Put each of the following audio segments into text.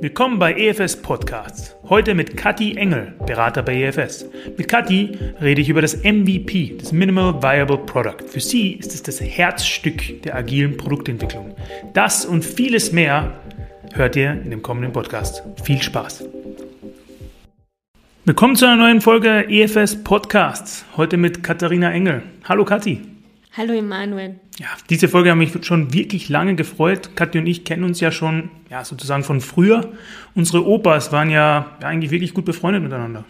Willkommen bei EFS Podcasts. Heute mit Kathi Engel, Berater bei EFS. Mit Kathi rede ich über das MVP, das Minimal Viable Product. Für sie ist es das Herzstück der agilen Produktentwicklung. Das und vieles mehr hört ihr in dem kommenden Podcast. Viel Spaß! Willkommen zu einer neuen Folge EFS Podcasts. Heute mit Katharina Engel. Hallo Kathi. Hallo Emanuel. Ja, diese Folge hat mich schon wirklich lange gefreut. Kathi und ich kennen uns ja schon ja, sozusagen von früher. Unsere Opas waren ja, ja eigentlich wirklich gut befreundet miteinander.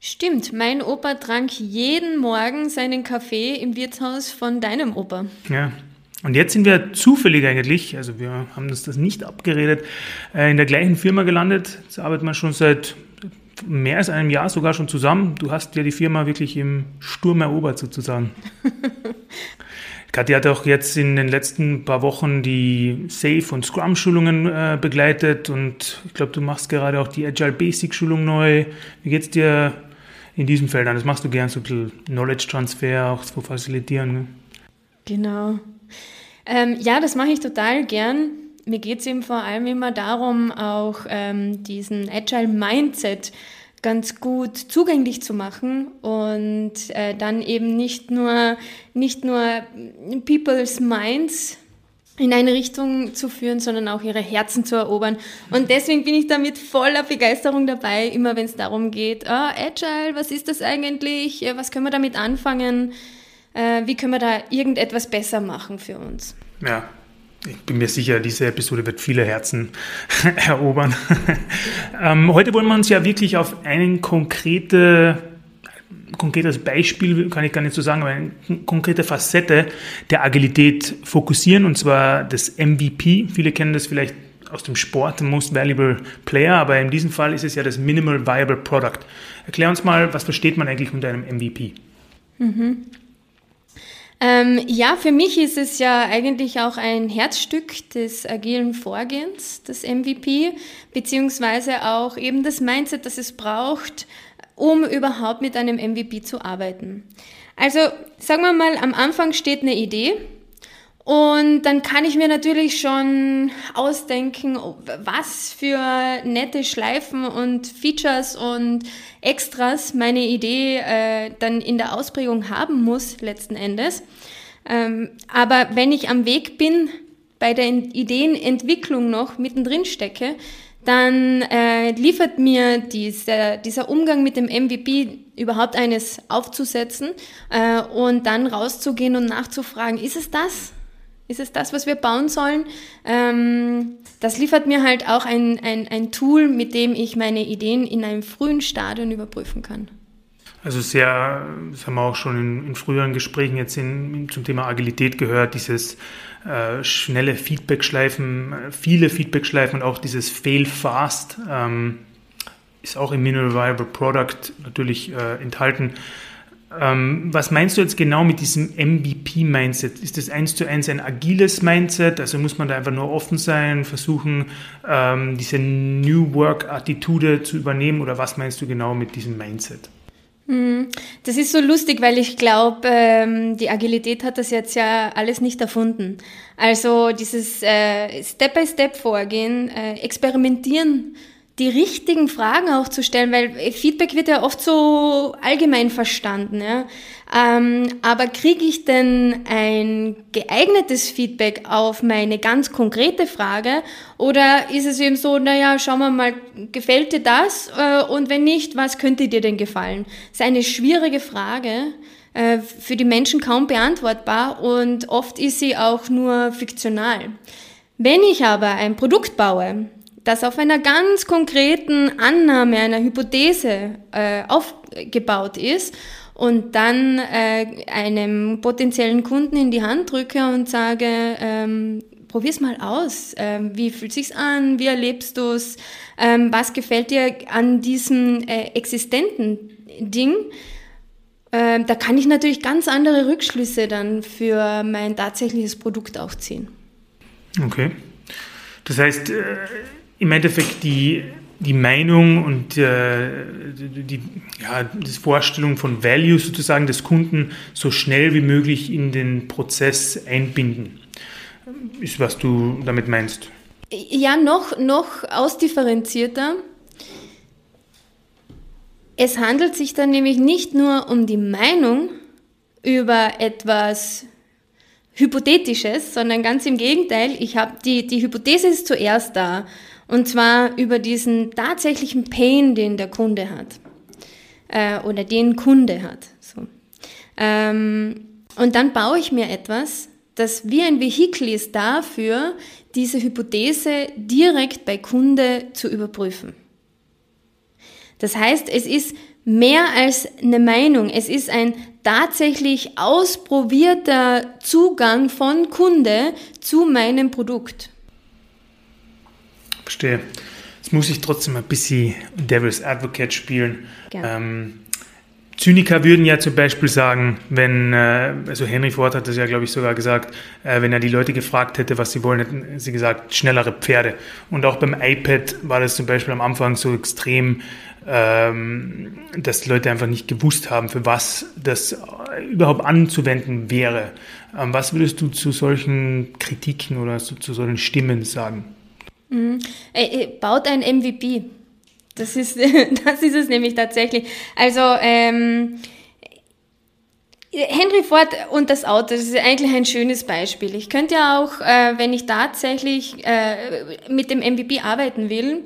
Stimmt, mein Opa trank jeden Morgen seinen Kaffee im Wirtshaus von deinem Opa. Ja, und jetzt sind wir zufällig eigentlich, also wir haben uns das nicht abgeredet, äh, in der gleichen Firma gelandet. Jetzt arbeiten wir schon seit mehr als einem Jahr sogar schon zusammen. Du hast ja die Firma wirklich im Sturm erobert sozusagen. Kathi hat auch jetzt in den letzten paar Wochen die Safe- und Scrum-Schulungen äh, begleitet und ich glaube, du machst gerade auch die Agile Basic-Schulung neu. Wie geht es dir in diesem Feld an? Das machst du gern, so ein bisschen Knowledge-Transfer auch zu facilitieren. Ne? Genau. Ähm, ja, das mache ich total gern. Mir geht es eben vor allem immer darum, auch ähm, diesen Agile Mindset ganz gut zugänglich zu machen und äh, dann eben nicht nur, nicht nur People's Minds in eine Richtung zu führen, sondern auch ihre Herzen zu erobern. Und deswegen bin ich da mit voller Begeisterung dabei, immer wenn es darum geht, oh, Agile, was ist das eigentlich? Was können wir damit anfangen? Äh, wie können wir da irgendetwas besser machen für uns? Ja, ich bin mir sicher, diese Episode wird viele Herzen erobern. ähm, heute wollen wir uns ja wirklich auf einen konkrete, konkretes Beispiel, kann ich gar nicht so sagen, aber eine konkrete Facette der Agilität fokussieren, und zwar das MVP. Viele kennen das vielleicht aus dem Sport, Most Valuable Player, aber in diesem Fall ist es ja das Minimal Viable Product. Erklär uns mal, was versteht man eigentlich unter einem MVP? Mhm. Ähm, ja, für mich ist es ja eigentlich auch ein Herzstück des agilen Vorgehens, das MVP, beziehungsweise auch eben das Mindset, das es braucht, um überhaupt mit einem MVP zu arbeiten. Also sagen wir mal, am Anfang steht eine Idee und dann kann ich mir natürlich schon ausdenken, was für nette Schleifen und Features und Extras meine Idee äh, dann in der Ausprägung haben muss, letzten Endes. Ähm, aber wenn ich am Weg bin, bei der Ideenentwicklung noch mittendrin stecke, dann äh, liefert mir diese, dieser Umgang mit dem MVP überhaupt eines aufzusetzen äh, und dann rauszugehen und nachzufragen, ist es das? Ist es das, was wir bauen sollen? Ähm, das liefert mir halt auch ein, ein, ein Tool, mit dem ich meine Ideen in einem frühen Stadium überprüfen kann. Also sehr, das haben wir auch schon in, in früheren Gesprächen jetzt in, zum Thema Agilität gehört, dieses äh, schnelle Feedback-Schleifen, viele Feedback-Schleifen und auch dieses Fail Fast ähm, ist auch im Minimal Viable Product natürlich äh, enthalten. Ähm, was meinst du jetzt genau mit diesem MVP-Mindset? Ist das eins zu eins ein agiles Mindset? Also muss man da einfach nur offen sein, versuchen, ähm, diese New Work-Attitude zu übernehmen? Oder was meinst du genau mit diesem Mindset? Hm, das ist so lustig, weil ich glaube, ähm, die Agilität hat das jetzt ja alles nicht erfunden. Also dieses äh, Step-by-Step-Vorgehen, äh, experimentieren die richtigen Fragen auch zu stellen, weil Feedback wird ja oft so allgemein verstanden. Ja? Ähm, aber kriege ich denn ein geeignetes Feedback auf meine ganz konkrete Frage oder ist es eben so, naja, schauen wir mal, gefällt dir das äh, und wenn nicht, was könnte dir denn gefallen? Das ist eine schwierige Frage äh, für die Menschen kaum beantwortbar und oft ist sie auch nur fiktional. Wenn ich aber ein Produkt baue, das auf einer ganz konkreten Annahme, einer Hypothese äh, aufgebaut ist und dann äh, einem potenziellen Kunden in die Hand drücke und sage, ähm, probier's mal aus. Ähm, wie fühlt sich's an? Wie erlebst du's? Ähm, was gefällt dir an diesem äh, existenten Ding? Ähm, da kann ich natürlich ganz andere Rückschlüsse dann für mein tatsächliches Produkt auch ziehen. Okay. Das heißt, äh, im Endeffekt die, die Meinung und äh, die, ja, die Vorstellung von Value sozusagen des Kunden so schnell wie möglich in den Prozess einbinden. ist, was du damit meinst. Ja, noch, noch ausdifferenzierter. Es handelt sich dann nämlich nicht nur um die Meinung über etwas Hypothetisches, sondern ganz im Gegenteil, ich habe die, die Hypothese ist zuerst da. Und zwar über diesen tatsächlichen Pain, den der Kunde hat. Äh, oder den Kunde hat. So. Ähm, und dann baue ich mir etwas, das wie ein Vehikel ist dafür, diese Hypothese direkt bei Kunde zu überprüfen. Das heißt, es ist mehr als eine Meinung. Es ist ein tatsächlich ausprobierter Zugang von Kunde zu meinem Produkt. Verstehe. Jetzt muss ich trotzdem ein bisschen Devil's Advocate spielen. Ähm, Zyniker würden ja zum Beispiel sagen, wenn, äh, also Henry Ford hat das ja, glaube ich, sogar gesagt, äh, wenn er die Leute gefragt hätte, was sie wollen, hätten sie gesagt, schnellere Pferde. Und auch beim iPad war das zum Beispiel am Anfang so extrem, ähm, dass die Leute einfach nicht gewusst haben, für was das überhaupt anzuwenden wäre. Ähm, was würdest du zu solchen Kritiken oder zu, zu solchen Stimmen sagen? Mhm. Baut ein MVP. Das ist, das ist es nämlich tatsächlich. Also, ähm, Henry Ford und das Auto, das ist eigentlich ein schönes Beispiel. Ich könnte ja auch, äh, wenn ich tatsächlich äh, mit dem MVP arbeiten will,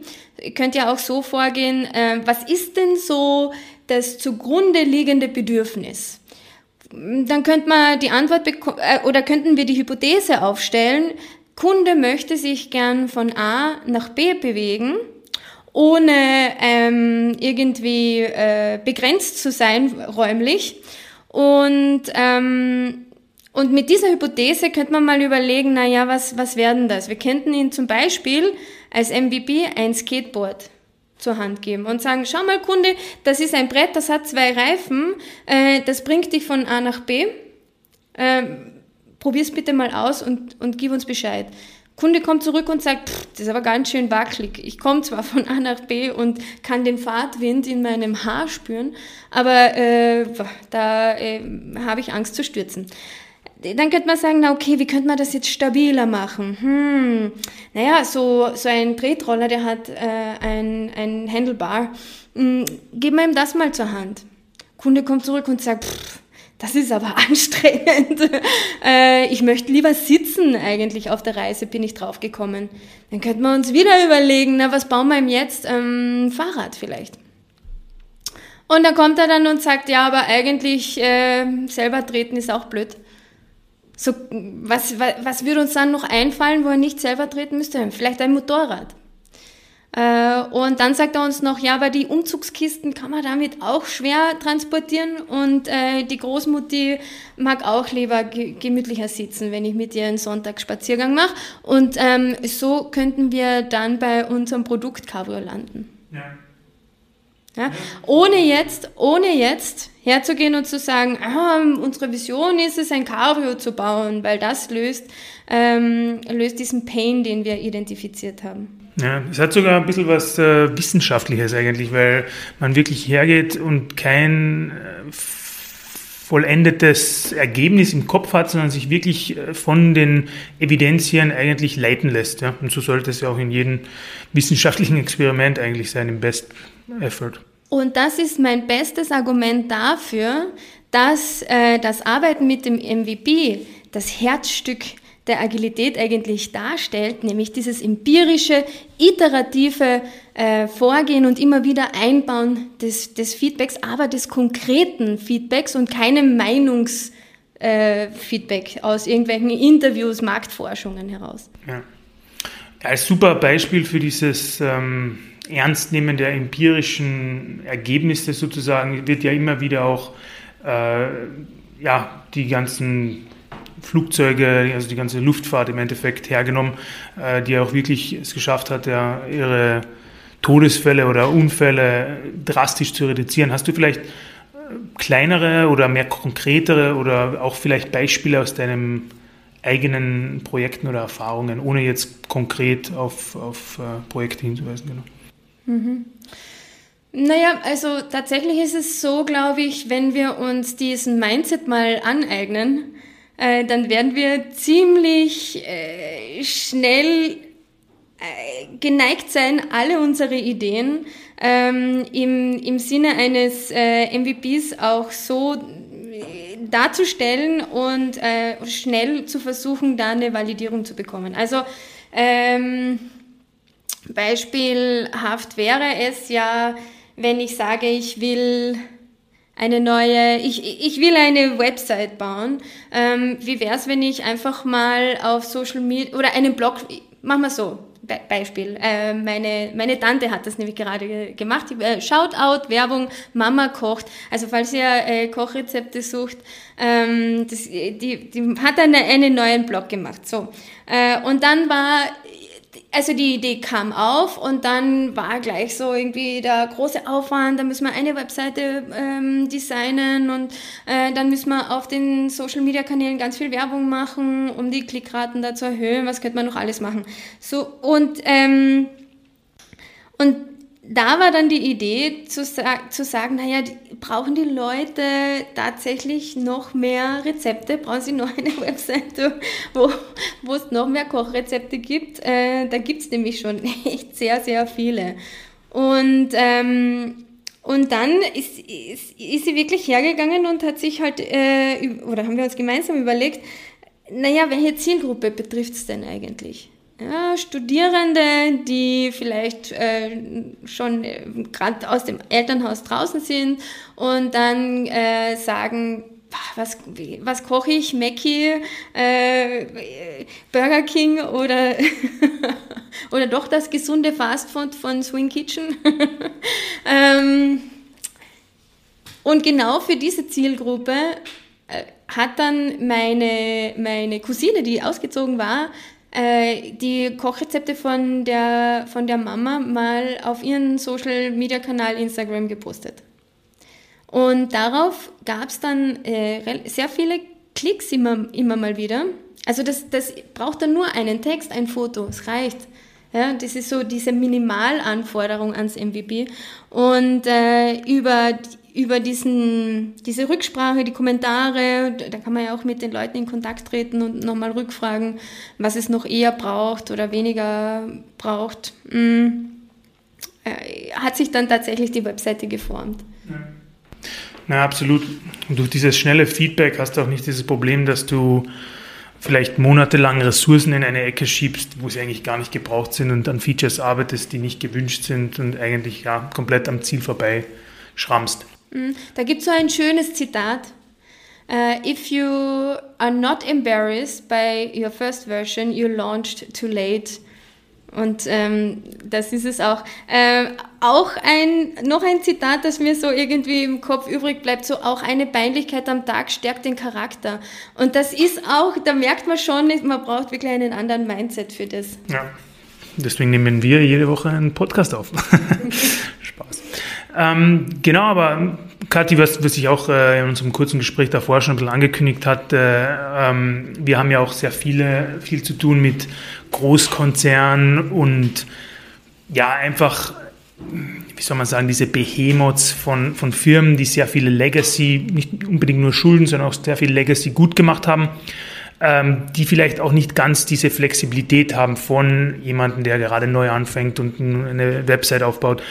könnte ja auch so vorgehen, äh, was ist denn so das zugrunde liegende Bedürfnis? Dann könnte man die Antwort äh, oder könnten wir die Hypothese aufstellen, Kunde möchte sich gern von A nach B bewegen ohne ähm, irgendwie äh, begrenzt zu sein räumlich. Und, ähm, und mit dieser Hypothese könnte man mal überlegen, na ja, was, was werden das? Wir könnten Ihnen zum Beispiel als MVP ein Skateboard zur Hand geben und sagen, schau mal Kunde, das ist ein Brett, das hat zwei Reifen, äh, das bringt dich von A nach B. Äh, probier's bitte mal aus und, und gib uns Bescheid. Kunde kommt zurück und sagt, das ist aber ganz schön wackelig. Ich komme zwar von A nach B und kann den Fahrtwind in meinem Haar spüren, aber äh, da äh, habe ich Angst zu stürzen. Dann könnte man sagen, na okay, wie könnte man das jetzt stabiler machen? Hm, naja, so, so ein Tretroller, der hat äh, ein, ein Handlebar. Hm, gib mir ihm das mal zur Hand. Kunde kommt zurück und sagt, pff, das ist aber anstrengend. Äh, ich möchte lieber sitzen eigentlich auf der Reise, bin ich drauf gekommen. Dann könnten wir uns wieder überlegen, na, was bauen wir ihm jetzt? Ähm, Fahrrad vielleicht. Und dann kommt er dann und sagt, ja, aber eigentlich äh, selber treten ist auch blöd. So, was, was, was würde uns dann noch einfallen, wo er nicht selber treten müsste? Vielleicht ein Motorrad. Äh, und dann sagt er uns noch, ja, aber die Umzugskisten kann man damit auch schwer transportieren und äh, die Großmutti mag auch lieber gemütlicher sitzen, wenn ich mit ihr einen Sonntagsspaziergang mache. Und ähm, so könnten wir dann bei unserem Produkt Cabrio landen. Ja. Ja? Ohne jetzt, ohne jetzt herzugehen und zu sagen, ah, unsere Vision ist es, ein Cabrio zu bauen, weil das löst, ähm, löst diesen Pain, den wir identifiziert haben. Ja, es hat sogar ein bisschen was äh, Wissenschaftliches eigentlich, weil man wirklich hergeht und kein äh, vollendetes Ergebnis im Kopf hat, sondern sich wirklich äh, von den Evidenzien eigentlich leiten lässt. Ja? Und so sollte es ja auch in jedem wissenschaftlichen Experiment eigentlich sein, im Best Effort. Und das ist mein bestes Argument dafür, dass äh, das Arbeiten mit dem MVP das Herzstück der Agilität eigentlich darstellt, nämlich dieses empirische, iterative äh, Vorgehen und immer wieder Einbauen des, des Feedbacks, aber des konkreten Feedbacks und keinem Meinungsfeedback äh, aus irgendwelchen Interviews, Marktforschungen heraus. Ja. Als super Beispiel für dieses ähm, Ernstnehmen der empirischen Ergebnisse sozusagen wird ja immer wieder auch äh, ja, die ganzen Flugzeuge, also die ganze Luftfahrt im Endeffekt hergenommen, äh, die auch wirklich es geschafft hat, ja, ihre Todesfälle oder Unfälle drastisch zu reduzieren. Hast du vielleicht äh, kleinere oder mehr konkretere oder auch vielleicht Beispiele aus deinen eigenen Projekten oder Erfahrungen, ohne jetzt konkret auf, auf äh, Projekte hinzuweisen? Genau. Mhm. Naja, also tatsächlich ist es so, glaube ich, wenn wir uns diesen Mindset mal aneignen, äh, dann werden wir ziemlich äh, schnell äh, geneigt sein, alle unsere Ideen ähm, im, im Sinne eines äh, MVPs auch so äh, darzustellen und äh, schnell zu versuchen, da eine Validierung zu bekommen. Also ähm, beispielhaft wäre es ja, wenn ich sage, ich will eine neue, ich, ich will eine Website bauen. Ähm, wie wäre es, wenn ich einfach mal auf Social Media oder einen Blog, machen wir so, Be Beispiel. Äh, meine, meine Tante hat das nämlich gerade gemacht. Äh, Shoutout, Werbung, Mama kocht. Also falls ihr äh, Kochrezepte sucht, ähm, das, die, die hat eine, einen neuen Blog gemacht. So. Äh, und dann war also die Idee kam auf und dann war gleich so irgendwie der große Aufwand, da müssen wir eine Webseite ähm, designen und äh, dann müssen wir auf den Social-Media-Kanälen ganz viel Werbung machen, um die Klickraten da zu erhöhen. Was könnte man noch alles machen? So und ähm, und da war dann die Idee zu, zu sagen, naja, brauchen die Leute tatsächlich noch mehr Rezepte? Brauchen sie noch eine Webseite, wo, wo es noch mehr Kochrezepte gibt? Äh, da gibt es nämlich schon echt sehr, sehr viele. Und, ähm, und dann ist, ist, ist sie wirklich hergegangen und hat sich halt, äh, oder haben wir uns gemeinsam überlegt, naja, welche Zielgruppe betrifft es denn eigentlich? Ja, Studierende, die vielleicht äh, schon äh, gerade aus dem Elternhaus draußen sind und dann äh, sagen, was, was koche ich? Mackie, äh, Burger King oder, oder doch das gesunde Fastfood von Swing Kitchen? ähm, und genau für diese Zielgruppe äh, hat dann meine, meine Cousine, die ausgezogen war, äh, die Kochrezepte von der, von der Mama mal auf ihren Social-Media-Kanal Instagram gepostet. Und darauf gab es dann äh, sehr viele Klicks immer, immer mal wieder. Also das, das braucht dann nur einen Text, ein Foto, es reicht. Ja, das ist so diese Minimalanforderung ans MVP. Und äh, über über diesen, diese Rücksprache, die Kommentare, da kann man ja auch mit den Leuten in Kontakt treten und nochmal rückfragen, was es noch eher braucht oder weniger braucht, mm, äh, hat sich dann tatsächlich die Webseite geformt. Na, absolut. Und durch dieses schnelle Feedback hast du auch nicht dieses Problem, dass du vielleicht monatelang Ressourcen in eine Ecke schiebst, wo sie eigentlich gar nicht gebraucht sind und an Features arbeitest, die nicht gewünscht sind und eigentlich ja komplett am Ziel vorbei schrammst. Mhm. Da gibt es so ein schönes Zitat. Uh, if you are not embarrassed by your first version, you launched too late. Und ähm, das ist es auch. Äh, auch ein, noch ein Zitat, das mir so irgendwie im Kopf übrig bleibt, so auch eine Peinlichkeit am Tag stärkt den Charakter. Und das ist auch, da merkt man schon, man braucht wirklich einen anderen Mindset für das. Ja, deswegen nehmen wir jede Woche einen Podcast auf. Ähm, genau, aber Kathi, was, was ich auch äh, in unserem kurzen Gespräch davor schon ein bisschen angekündigt hatte, äh, ähm, wir haben ja auch sehr viele, viel zu tun mit Großkonzernen und ja, einfach, wie soll man sagen, diese Behemoths von, von Firmen, die sehr viele Legacy, nicht unbedingt nur Schulden, sondern auch sehr viel Legacy gut gemacht haben ähm, die vielleicht auch nicht ganz diese Flexibilität haben von jemandem, der gerade neu anfängt und eine Website aufbaut.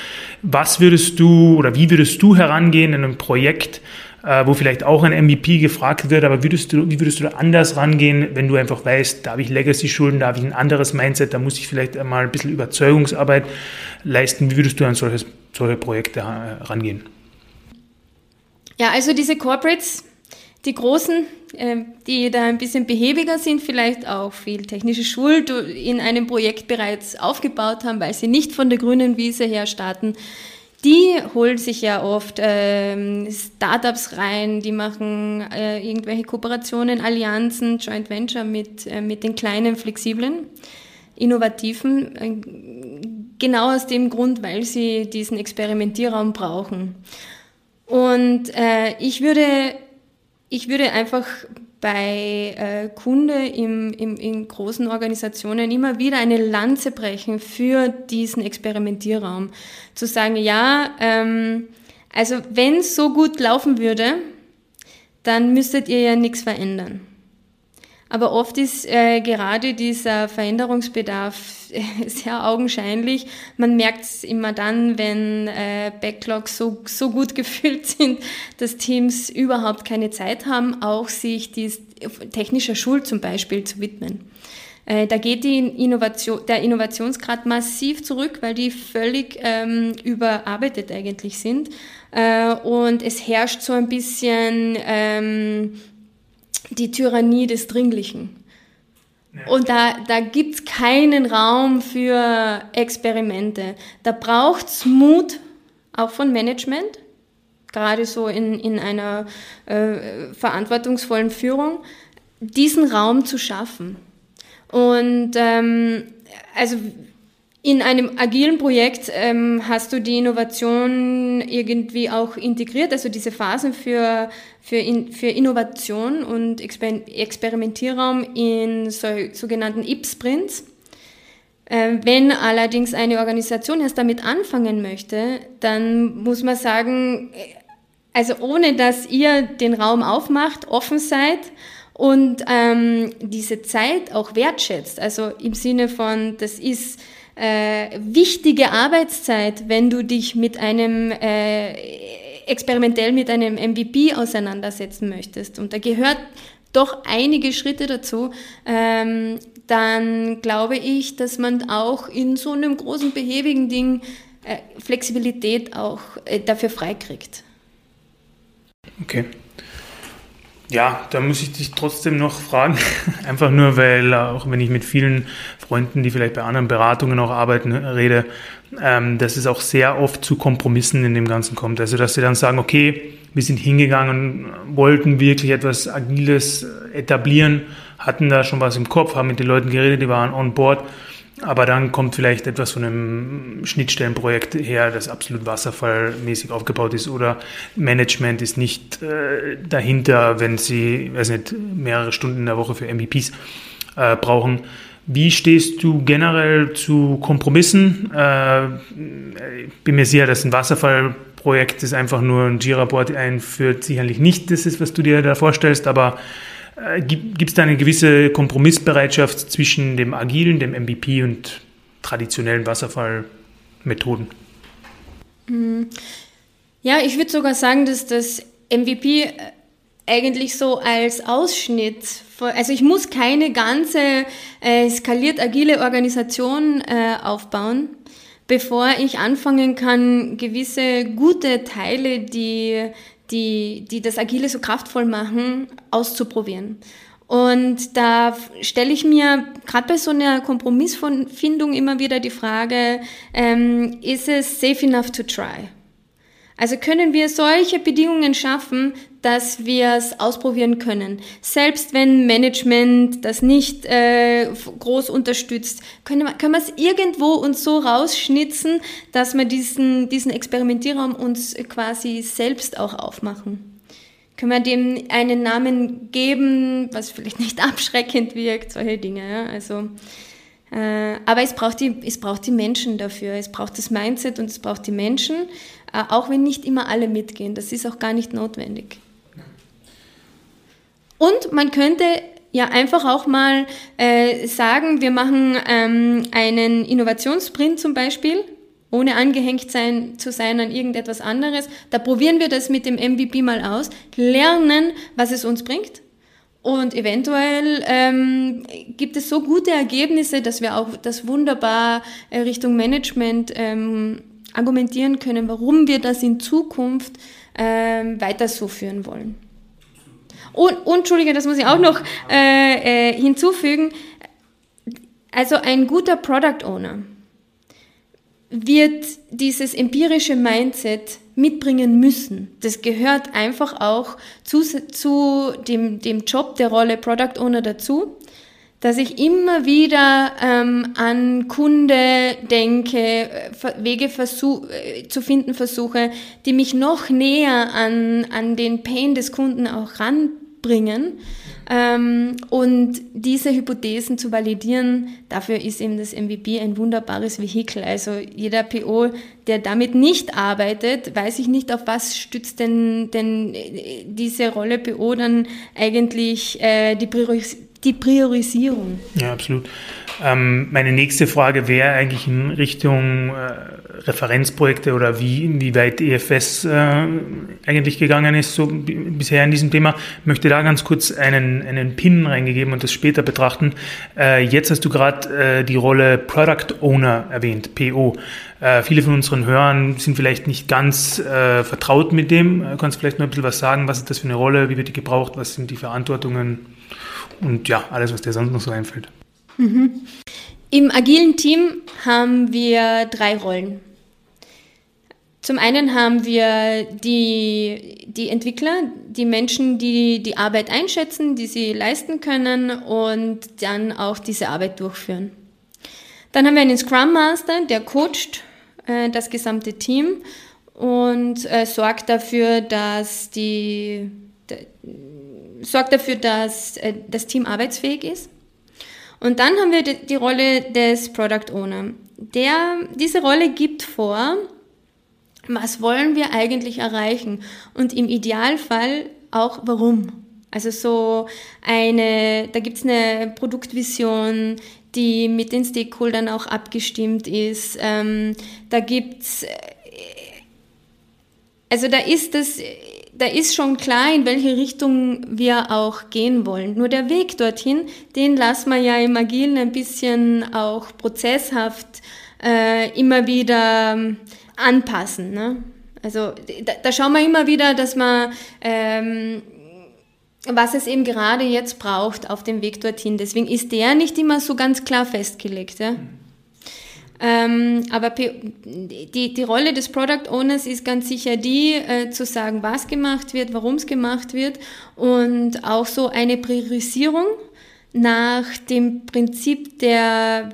Was würdest du oder wie würdest du herangehen in einem Projekt, äh, wo vielleicht auch ein MVP gefragt wird, aber würdest du, wie würdest du da anders rangehen, wenn du einfach weißt, da habe ich Legacy-Schulden, da habe ich ein anderes Mindset, da muss ich vielleicht einmal ein bisschen Überzeugungsarbeit leisten. Wie würdest du an solches, solche Projekte rangehen? Ja, also diese Corporates, die Großen, ähm, die da ein bisschen behäbiger sind, vielleicht auch viel technische Schuld in einem Projekt bereits aufgebaut haben, weil sie nicht von der grünen Wiese her starten, die holen sich ja oft ähm, Startups rein, die machen äh, irgendwelche Kooperationen, Allianzen, Joint Venture mit, äh, mit den kleinen, flexiblen, innovativen, äh, genau aus dem Grund, weil sie diesen Experimentierraum brauchen. Und äh, ich würde ich würde einfach bei äh, Kunde im, im, in großen Organisationen immer wieder eine Lanze brechen für diesen Experimentierraum. Zu sagen, ja, ähm, also wenn es so gut laufen würde, dann müsstet ihr ja nichts verändern. Aber oft ist äh, gerade dieser Veränderungsbedarf äh, sehr augenscheinlich. Man merkt es immer dann, wenn äh, Backlogs so, so gut gefüllt sind, dass Teams überhaupt keine Zeit haben, auch sich dies, technischer Schuld zum Beispiel zu widmen. Äh, da geht die Innovation, der Innovationsgrad massiv zurück, weil die völlig ähm, überarbeitet eigentlich sind. Äh, und es herrscht so ein bisschen ähm, die Tyrannie des Dringlichen. Und da, da gibt's keinen Raum für Experimente. Da braucht's Mut, auch von Management, gerade so in, in einer äh, verantwortungsvollen Führung, diesen Raum zu schaffen. Und ähm, also in einem agilen Projekt ähm, hast du die Innovation irgendwie auch integriert, also diese Phasen für, für, in, für Innovation und Exper Experimentierraum in so, sogenannten IP-Sprints. Äh, wenn allerdings eine Organisation erst damit anfangen möchte, dann muss man sagen, äh, also ohne dass ihr den Raum aufmacht, offen seid und ähm, diese Zeit auch wertschätzt, also im Sinne von, das ist äh, wichtige Arbeitszeit, wenn du dich mit einem äh, experimentell mit einem MVP auseinandersetzen möchtest. Und da gehört doch einige Schritte dazu, ähm, dann glaube ich, dass man auch in so einem großen behäbigen Ding äh, Flexibilität auch äh, dafür freikriegt. Okay. Ja, da muss ich dich trotzdem noch fragen. Einfach nur, weil auch wenn ich mit vielen Freunden, die vielleicht bei anderen Beratungen auch arbeiten, rede, ähm, dass es auch sehr oft zu Kompromissen in dem Ganzen kommt. Also, dass sie dann sagen, okay, wir sind hingegangen wollten wirklich etwas Agiles etablieren, hatten da schon was im Kopf, haben mit den Leuten geredet, die waren on board aber dann kommt vielleicht etwas von einem Schnittstellenprojekt her, das absolut wasserfallmäßig aufgebaut ist oder Management ist nicht äh, dahinter, wenn sie, weiß nicht, mehrere Stunden in der Woche für MVPs äh, brauchen. Wie stehst du generell zu Kompromissen? Äh, bin mir sicher, dass ein Wasserfallprojekt, das einfach nur ein Jira-Board einführt, sicherlich nicht das ist, was du dir da vorstellst, aber äh, gibt es da eine gewisse Kompromissbereitschaft zwischen dem agilen, dem MVP und traditionellen Wasserfallmethoden? Hm. Ja, ich würde sogar sagen, dass das MVP äh, eigentlich so als Ausschnitt, also ich muss keine ganze äh, skaliert agile Organisation äh, aufbauen, bevor ich anfangen kann, gewisse gute Teile, die die, die das Agile so kraftvoll machen, auszuprobieren. Und da stelle ich mir gerade bei so einer Kompromissfindung immer wieder die Frage, ähm, ist es safe enough to try? Also können wir solche Bedingungen schaffen, dass wir es ausprobieren können. Selbst wenn Management das nicht äh, groß unterstützt, können wir, können wir es irgendwo uns so rausschnitzen, dass wir diesen, diesen Experimentierraum uns quasi selbst auch aufmachen. Können wir dem einen Namen geben, was vielleicht nicht abschreckend wirkt, solche Dinge. Ja? Also, äh, aber es braucht, die, es braucht die Menschen dafür, es braucht das Mindset und es braucht die Menschen. Äh, auch wenn nicht immer alle mitgehen. Das ist auch gar nicht notwendig. Und man könnte ja einfach auch mal äh, sagen, wir machen ähm, einen Innovationssprint zum Beispiel, ohne angehängt sein, zu sein an irgendetwas anderes. Da probieren wir das mit dem MVP mal aus, lernen, was es uns bringt. Und eventuell ähm, gibt es so gute Ergebnisse, dass wir auch das wunderbar äh, Richtung Management ähm, argumentieren können, warum wir das in Zukunft ähm, weiter so führen wollen. Und, und Entschuldige, das muss ich auch noch äh, äh, hinzufügen. Also ein guter Product Owner wird dieses empirische Mindset mitbringen müssen. Das gehört einfach auch zu, zu dem, dem Job der Rolle Product Owner dazu dass ich immer wieder ähm, an Kunde denke, äh, Wege versuch, äh, zu finden versuche, die mich noch näher an, an den Pain des Kunden auch ranbringen. Ähm, und diese Hypothesen zu validieren, dafür ist eben das MVP ein wunderbares Vehikel. Also jeder PO, der damit nicht arbeitet, weiß ich nicht, auf was stützt denn, denn äh, diese Rolle PO dann eigentlich äh, die Priorisierung die Priorisierung. Ja, absolut. Ähm, meine nächste Frage wäre eigentlich in Richtung äh, Referenzprojekte oder wie, inwieweit EFS äh, eigentlich gegangen ist, so bisher in diesem Thema. Ich möchte da ganz kurz einen, einen Pin reingegeben und das später betrachten. Äh, jetzt hast du gerade äh, die Rolle Product Owner erwähnt, PO. Äh, viele von unseren Hörern sind vielleicht nicht ganz äh, vertraut mit dem. Äh, kannst du vielleicht noch ein bisschen was sagen? Was ist das für eine Rolle? Wie wird die gebraucht? Was sind die Verantwortungen? Und ja, alles, was dir sonst noch so einfällt. Mhm. Im agilen Team haben wir drei Rollen. Zum einen haben wir die, die Entwickler, die Menschen, die die Arbeit einschätzen, die sie leisten können und dann auch diese Arbeit durchführen. Dann haben wir einen Scrum Master, der coacht äh, das gesamte Team und äh, sorgt dafür, dass die, sorgt dafür, dass äh, das Team arbeitsfähig ist. Und dann haben wir die, die Rolle des Product Owner. Der, diese Rolle gibt vor, was wollen wir eigentlich erreichen und im Idealfall auch warum. Also so eine, da gibt's eine Produktvision, die mit den Stakeholdern auch abgestimmt ist. Ähm, da äh, also da ist das, da ist schon klar, in welche Richtung wir auch gehen wollen. Nur der Weg dorthin, den lassen wir ja im Agilen ein bisschen auch prozesshaft äh, immer wieder ähm, anpassen. Ne? Also da, da schauen wir immer wieder, dass man ähm, was es eben gerade jetzt braucht auf dem Weg dorthin. Deswegen ist der nicht immer so ganz klar festgelegt. Ja? Ähm, aber die, die Rolle des Product Owners ist ganz sicher die, äh, zu sagen, was gemacht wird, warum es gemacht wird und auch so eine Priorisierung nach dem Prinzip der,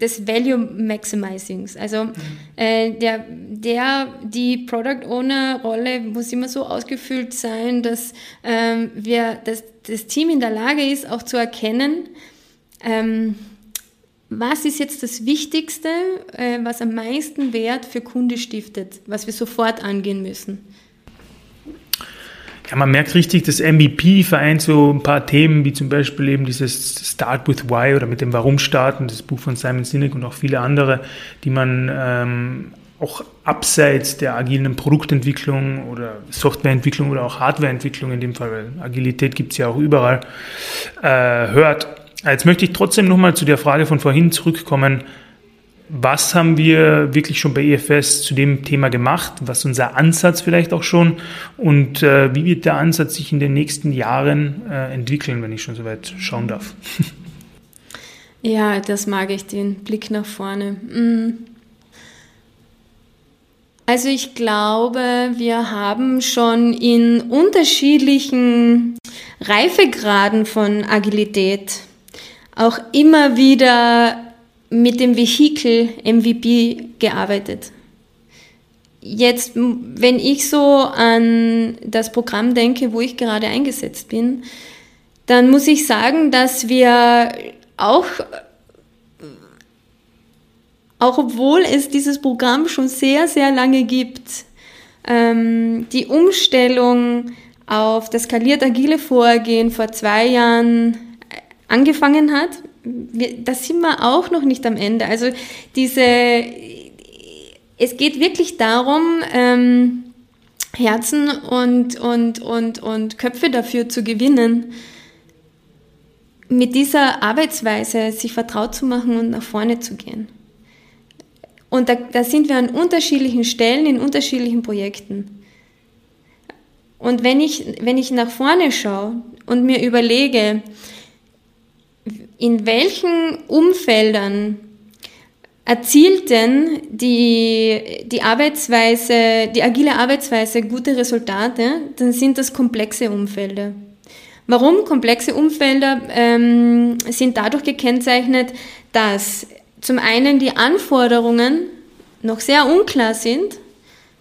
des Value Maximizings. Also mhm. äh, der, der, die Product Owner Rolle muss immer so ausgefüllt sein, dass ähm, wir, dass das Team in der Lage ist, auch zu erkennen, ähm, was ist jetzt das Wichtigste, äh, was am meisten Wert für Kunde stiftet, was wir sofort angehen müssen. Ja, man merkt richtig, das MVP vereint so ein paar Themen, wie zum Beispiel eben dieses Start with Why oder mit dem Warum starten, das Buch von Simon Sinek und auch viele andere, die man ähm, auch abseits der agilen Produktentwicklung oder Softwareentwicklung oder auch Hardwareentwicklung in dem Fall, weil Agilität gibt es ja auch überall, äh, hört. Jetzt möchte ich trotzdem nochmal zu der Frage von vorhin zurückkommen was haben wir wirklich schon bei EFS zu dem Thema gemacht? Was ist unser Ansatz vielleicht auch schon? Und äh, wie wird der Ansatz sich in den nächsten Jahren äh, entwickeln, wenn ich schon so weit schauen darf? Ja, das mag ich, den Blick nach vorne. Mm. Also ich glaube, wir haben schon in unterschiedlichen Reifegraden von Agilität auch immer wieder mit dem Vehikel MVP gearbeitet. Jetzt, wenn ich so an das Programm denke, wo ich gerade eingesetzt bin, dann muss ich sagen, dass wir auch, auch obwohl es dieses Programm schon sehr, sehr lange gibt, ähm, die Umstellung auf das skaliert agile Vorgehen vor zwei Jahren angefangen hat wir, da sind wir auch noch nicht am Ende. Also diese, es geht wirklich darum, ähm, Herzen und, und, und, und Köpfe dafür zu gewinnen, mit dieser Arbeitsweise sich vertraut zu machen und nach vorne zu gehen. Und da, da sind wir an unterschiedlichen Stellen, in unterschiedlichen Projekten. Und wenn ich, wenn ich nach vorne schaue und mir überlege, in welchen Umfeldern erzielt denn die, die Arbeitsweise, die agile Arbeitsweise gute Resultate, dann sind das komplexe Umfelder. Warum? Komplexe Umfelder ähm, sind dadurch gekennzeichnet, dass zum einen die Anforderungen noch sehr unklar sind,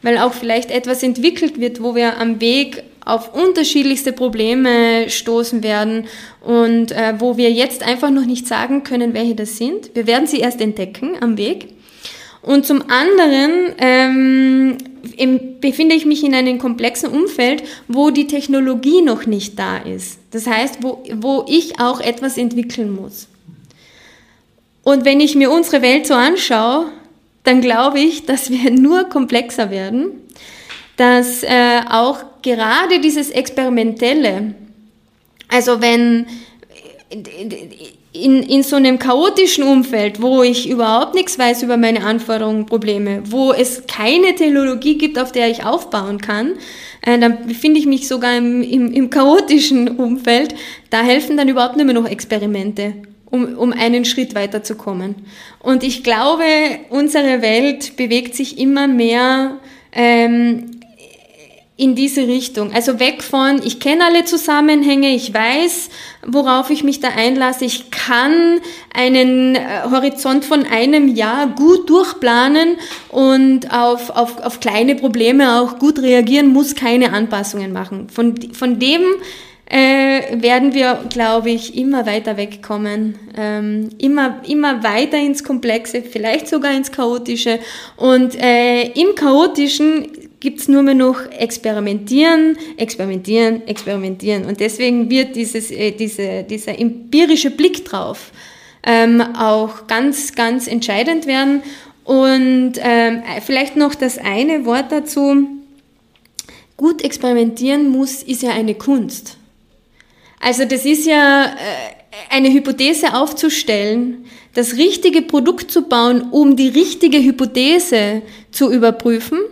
weil auch vielleicht etwas entwickelt wird, wo wir am Weg auf unterschiedlichste Probleme stoßen werden und äh, wo wir jetzt einfach noch nicht sagen können, welche das sind. Wir werden sie erst entdecken am Weg. Und zum anderen ähm, im, befinde ich mich in einem komplexen Umfeld, wo die Technologie noch nicht da ist. Das heißt, wo, wo ich auch etwas entwickeln muss. Und wenn ich mir unsere Welt so anschaue, dann glaube ich, dass wir nur komplexer werden, dass äh, auch gerade dieses Experimentelle, also wenn in, in so einem chaotischen Umfeld, wo ich überhaupt nichts weiß über meine Anforderungen, Probleme, wo es keine Technologie gibt, auf der ich aufbauen kann, äh, dann befinde ich mich sogar im, im, im chaotischen Umfeld. Da helfen dann überhaupt mehr noch Experimente, um, um einen Schritt weiterzukommen. Und ich glaube, unsere Welt bewegt sich immer mehr ähm, in diese Richtung. Also weg von, ich kenne alle Zusammenhänge, ich weiß, worauf ich mich da einlasse, ich kann einen äh, Horizont von einem Jahr gut durchplanen und auf, auf, auf kleine Probleme auch gut reagieren, muss keine Anpassungen machen. Von, von dem äh, werden wir, glaube ich, immer weiter wegkommen, ähm, immer, immer weiter ins Komplexe, vielleicht sogar ins Chaotische. Und äh, im Chaotischen gibt's nur mehr noch experimentieren, experimentieren, experimentieren. Und deswegen wird dieses, äh, diese, dieser empirische Blick drauf ähm, auch ganz, ganz entscheidend werden. Und ähm, vielleicht noch das eine Wort dazu. Gut experimentieren muss, ist ja eine Kunst. Also das ist ja äh, eine Hypothese aufzustellen, das richtige Produkt zu bauen, um die richtige Hypothese zu überprüfen –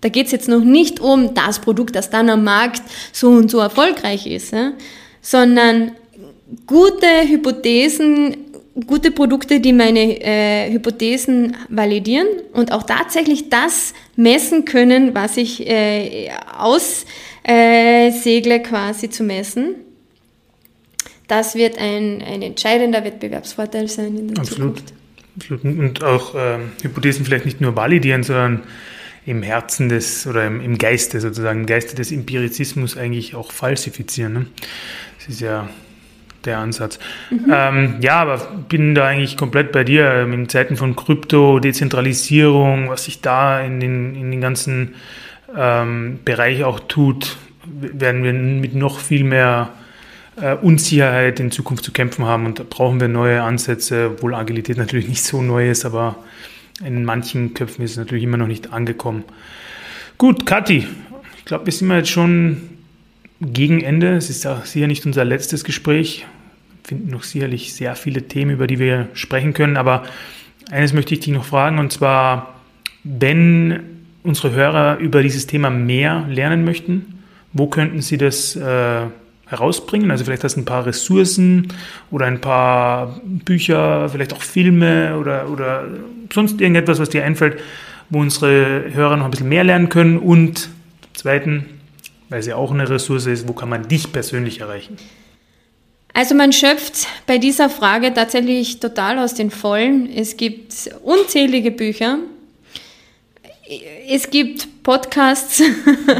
da geht es jetzt noch nicht um das Produkt, das dann am Markt so und so erfolgreich ist, ja? sondern gute Hypothesen, gute Produkte, die meine äh, Hypothesen validieren und auch tatsächlich das messen können, was ich äh, aussegle äh, quasi zu messen. Das wird ein, ein entscheidender Wettbewerbsvorteil sein in der Absolut. Zukunft. Absolut. Und auch ähm, Hypothesen vielleicht nicht nur validieren, sondern im Herzen des oder im, im Geiste sozusagen, im Geiste des Empirizismus eigentlich auch falsifizieren. Ne? Das ist ja der Ansatz. Mhm. Ähm, ja, aber bin da eigentlich komplett bei dir. Ähm, in Zeiten von Krypto, Dezentralisierung, was sich da in den, in den ganzen ähm, Bereich auch tut, werden wir mit noch viel mehr äh, Unsicherheit in Zukunft zu kämpfen haben. Und da brauchen wir neue Ansätze, obwohl Agilität natürlich nicht so neu ist, aber in manchen Köpfen ist es natürlich immer noch nicht angekommen. Gut, Kathi, ich glaube, wir sind jetzt schon gegen Ende. Es ist auch sicher nicht unser letztes Gespräch. Wir finden noch sicherlich sehr viele Themen, über die wir sprechen können. Aber eines möchte ich dich noch fragen, und zwar, wenn unsere Hörer über dieses Thema mehr lernen möchten, wo könnten sie das äh, herausbringen? Also vielleicht hast du ein paar Ressourcen oder ein paar Bücher, vielleicht auch Filme oder, oder sonst irgendetwas, was dir einfällt, wo unsere Hörer noch ein bisschen mehr lernen können. Und zweiten, weil es ja auch eine Ressource ist, wo kann man dich persönlich erreichen? Also man schöpft bei dieser Frage tatsächlich total aus den Vollen. Es gibt unzählige Bücher. Es gibt Podcasts,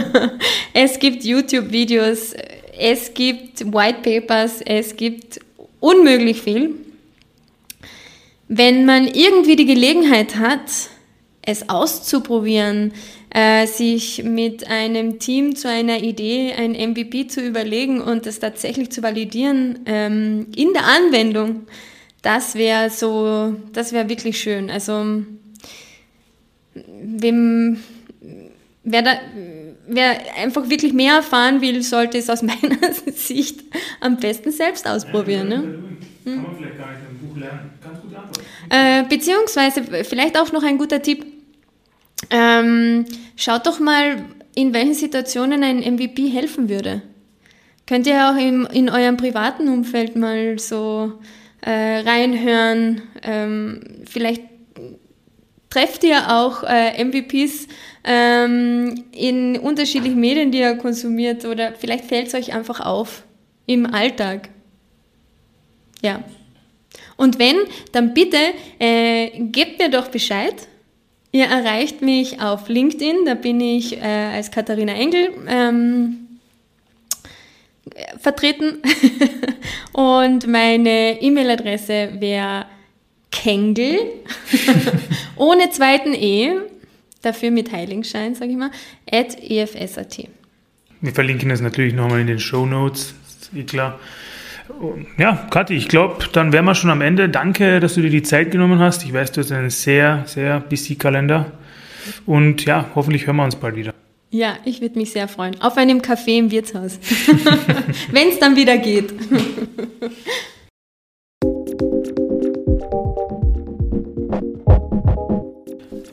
es gibt YouTube-Videos, es gibt White Papers, es gibt unmöglich viel. Wenn man irgendwie die Gelegenheit hat, es auszuprobieren, äh, sich mit einem Team zu einer Idee ein MVP zu überlegen und das tatsächlich zu validieren ähm, in der Anwendung, das wäre so, das wäre wirklich schön. Also wem, wer da, wer einfach wirklich mehr erfahren will, sollte es aus meiner Sicht am besten selbst ausprobieren. Ne? Kann man vielleicht gar nicht im Buch lernen. Ganz Antwort. Äh, beziehungsweise vielleicht auch noch ein guter Tipp. Ähm, schaut doch mal, in welchen Situationen ein MVP helfen würde. Könnt ihr auch im, in eurem privaten Umfeld mal so äh, reinhören. Ähm, vielleicht trefft ihr auch äh, MVPs ähm, in unterschiedlichen Medien, die ihr konsumiert oder vielleicht fällt es euch einfach auf im Alltag. Ja. Und wenn, dann bitte äh, gebt mir doch Bescheid. Ihr erreicht mich auf LinkedIn, da bin ich äh, als Katharina Engel ähm, vertreten. Und meine E-Mail-Adresse wäre Kengel ohne zweiten E, dafür mit Heiligenschein, sage ich mal, at efs.at. Wir verlinken das natürlich nochmal in den Show Notes. eh klar. Ja, Kathi, ich glaube, dann wären wir schon am Ende. Danke, dass du dir die Zeit genommen hast. Ich weiß, du hast einen sehr, sehr busy Kalender. Und ja, hoffentlich hören wir uns bald wieder. Ja, ich würde mich sehr freuen. Auf einem Café im Wirtshaus. Wenn es dann wieder geht.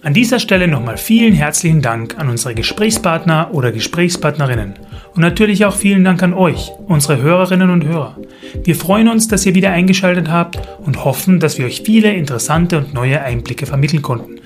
An dieser Stelle nochmal vielen herzlichen Dank an unsere Gesprächspartner oder Gesprächspartnerinnen. Und natürlich auch vielen Dank an euch, unsere Hörerinnen und Hörer. Wir freuen uns, dass ihr wieder eingeschaltet habt und hoffen, dass wir euch viele interessante und neue Einblicke vermitteln konnten.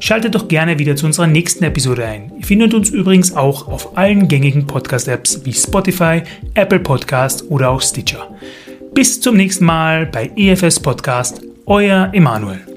Schaltet doch gerne wieder zu unserer nächsten Episode ein. Ihr findet uns übrigens auch auf allen gängigen Podcast-Apps wie Spotify, Apple Podcast oder auch Stitcher. Bis zum nächsten Mal bei EFS Podcast, euer Emanuel.